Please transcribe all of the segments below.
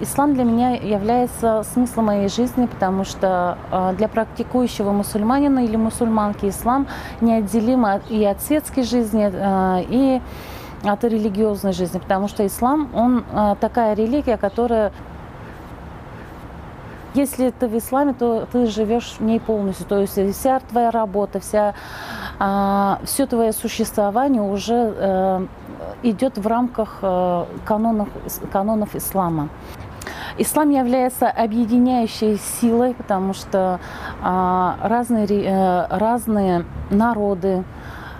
ислам для меня является смыслом моей жизни, потому что для практикующего мусульманина или мусульманки ислам неотделим и от светской жизни, и от религиозной жизни, потому что ислам, он такая религия, которая если ты в исламе, то ты живешь в ней полностью. То есть вся твоя работа, вся, а, все твое существование уже а, идет в рамках а, канонов, канонов ислама. Ислам является объединяющей силой, потому что а, разные, а, разные народы,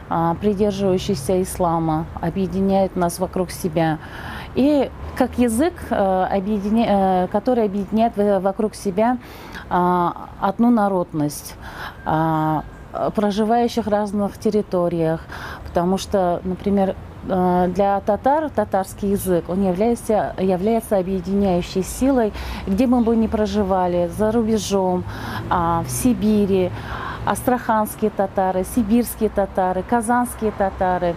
а, придерживающиеся ислама, объединяют нас вокруг себя. И как язык, э. Э, который объединяет вокруг себя а, одну народность проживающих в разных территориях. Потому что, например, э, для татар татарский язык, он является, является объединяющей силой, где бы мы ни проживали, за рубежом, а, в Сибири, астраханские татары, сибирские татары, казанские татары.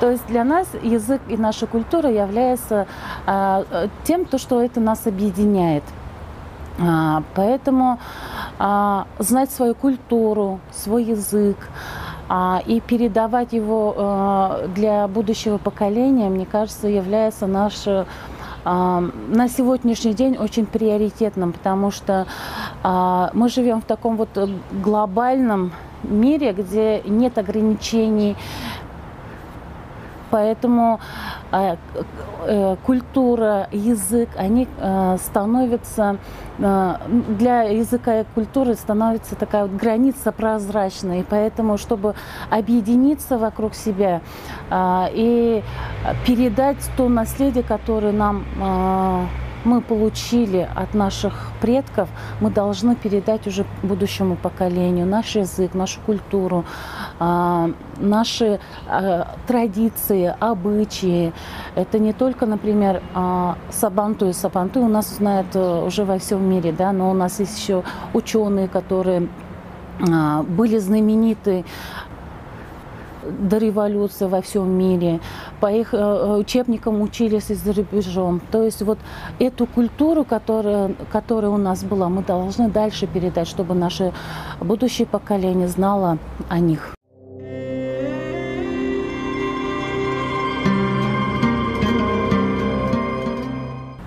То есть для нас язык и наша культура является а, тем, то, что это нас объединяет. А, поэтому знать свою культуру, свой язык и передавать его а, для будущего поколения, мне кажется, является наш на сегодняшний день очень приоритетным, потому что мы живем в таком вот глобальном мире, где нет ограничений, Поэтому культура, язык, они э, становятся для языка и культуры становится такая вот граница прозрачная. И поэтому, чтобы объединиться вокруг себя и передать то наследие, которое нам мы получили от наших предков, мы должны передать уже будущему поколению наш язык, нашу культуру, а, наши а, традиции, обычаи. Это не только, например, а, сабантуй. Сабантуй у нас знают э, уже во всем мире, да, но у нас есть еще ученые, которые были знамениты до революции во всем мире, по их э, учебникам учились и за рубежом. То есть вот эту культуру, которая, которая у нас была, мы должны дальше передать, чтобы наше будущее поколение знало о них.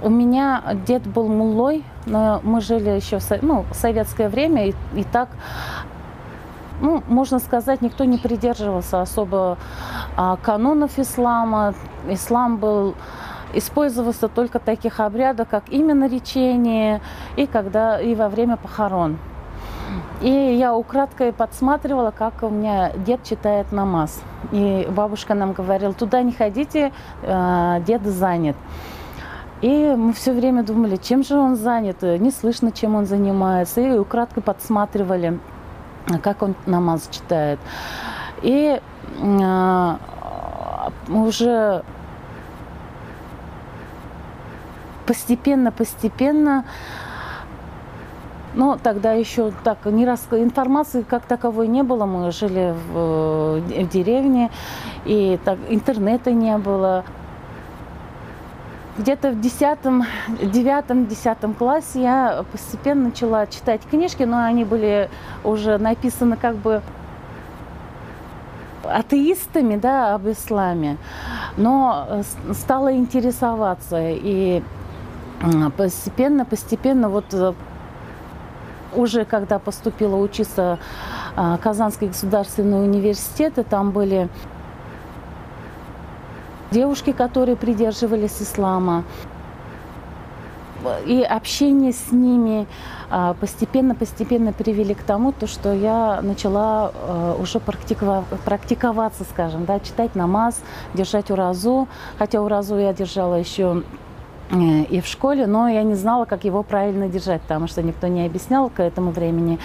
У меня дед был мулой, но мы жили еще в ну, советское время, и, и так ну, можно сказать, никто не придерживался особо а, канонов ислама. Ислам был использовался только таких обрядов, как именно речение и когда и во время похорон. И я украдкой подсматривала, как у меня дед читает намаз. И бабушка нам говорила, туда не ходите, а, дед занят. И мы все время думали, чем же он занят, не слышно, чем он занимается. И украдкой подсматривали как он намаз читает. И э, уже постепенно-постепенно но тогда еще так не рас... информации как таковой не было. Мы жили в, в деревне, и так, интернета не было где-то в десятом, девятом, десятом классе я постепенно начала читать книжки, но они были уже написаны как бы атеистами, да, об исламе, но стала интересоваться и постепенно, постепенно вот э, уже когда поступила учиться в Казанский государственный университет, и там были девушки, которые придерживались ислама. И общение с ними постепенно-постепенно а, привели к тому, то, что я начала а, уже практиковаться, скажем, да, читать намаз, держать уразу. Хотя уразу я держала еще э, и в школе, но я не знала, как его правильно держать, потому что никто не объяснял к этому времени.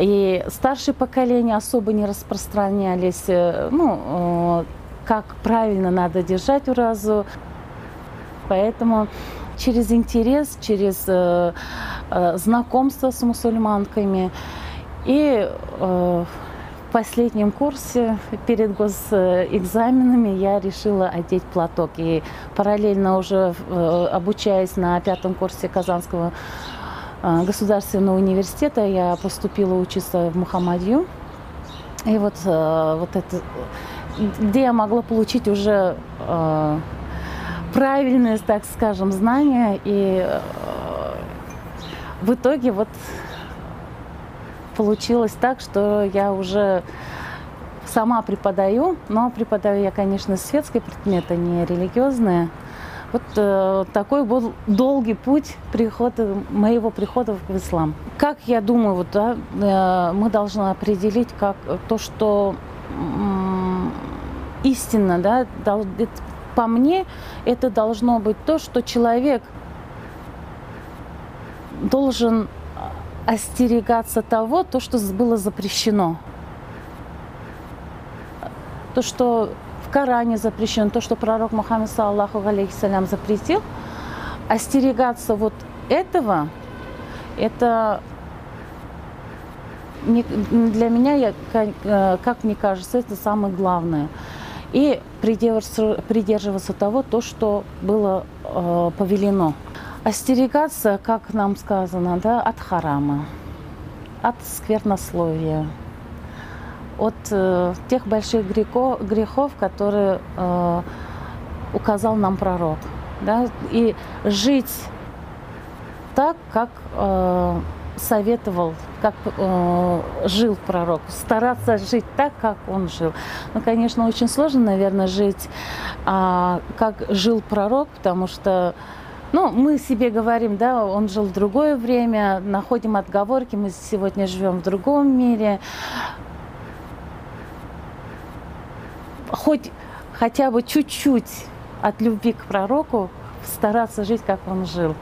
И старшее поколение особо не распространялись. Э, ну, как правильно надо держать уразу. Поэтому через интерес, через э, э, знакомство с мусульманками и э, последнем курсе перед госэкзаменами я решила одеть платок. И параллельно уже э, обучаясь на пятом курсе Казанского э, государственного университета, я поступила учиться в Мухаммадию. И вот, вот это, где я могла получить уже правильные, так скажем, знания. И в итоге вот получилось так, что я уже сама преподаю, но преподаю я, конечно, светские предметы, не религиозные. Вот э, такой был долгий путь прихода, моего прихода в ислам. Как я думаю, вот, да, э, мы должны определить как то, что э, истинно, да, по мне, это должно быть то, что человек должен остерегаться того, то, что было запрещено. То, что в Коране запрещено, то, что пророк Мухаммад, саллаху алейхиссалям, запретил, остерегаться вот этого, это для меня, э, как мне кажется, это самое главное. И придерживаться, того, то, что было э, повелено остерегаться, как нам сказано, да, от харама, от сквернословия, от э, тех больших грехов, грехов которые э, указал нам пророк. Да, и жить так, как э, советовал, как э, жил пророк, стараться жить так, как он жил. Ну, конечно, очень сложно, наверное, жить, э, как жил пророк, потому что ну, мы себе говорим, да, он жил в другое время, находим отговорки, мы сегодня живем в другом мире. Хоть хотя бы чуть-чуть от любви к пророку стараться жить, как он жил.